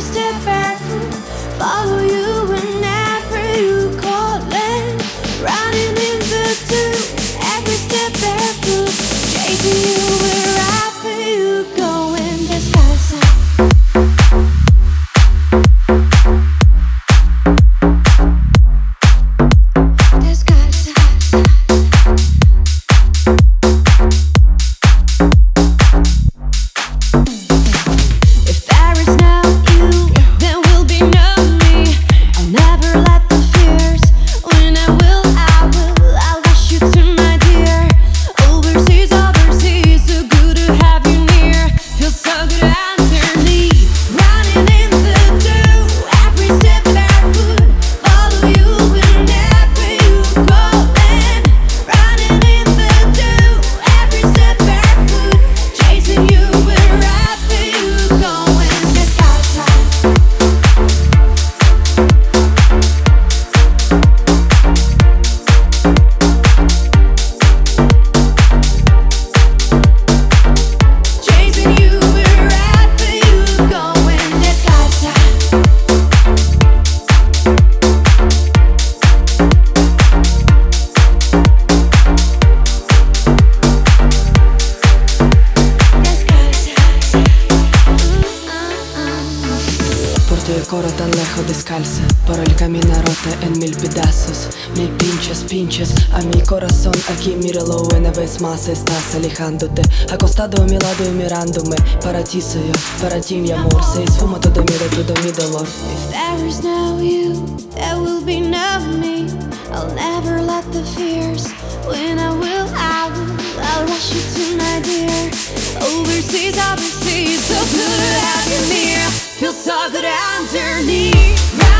every step Tan lejos mil pedazos Me pinchas, pinchas a mi corazón una vez más Estás alejándote Acostado a mi lado y mirándome Para ti soy yo, para ti mi amor Se esfuma todo mi todo mi dolor If there is no you, there will be no me. I'll never let the fears. When I will, I will. I'll rush you to my dear. Overseas, overseas, underneath.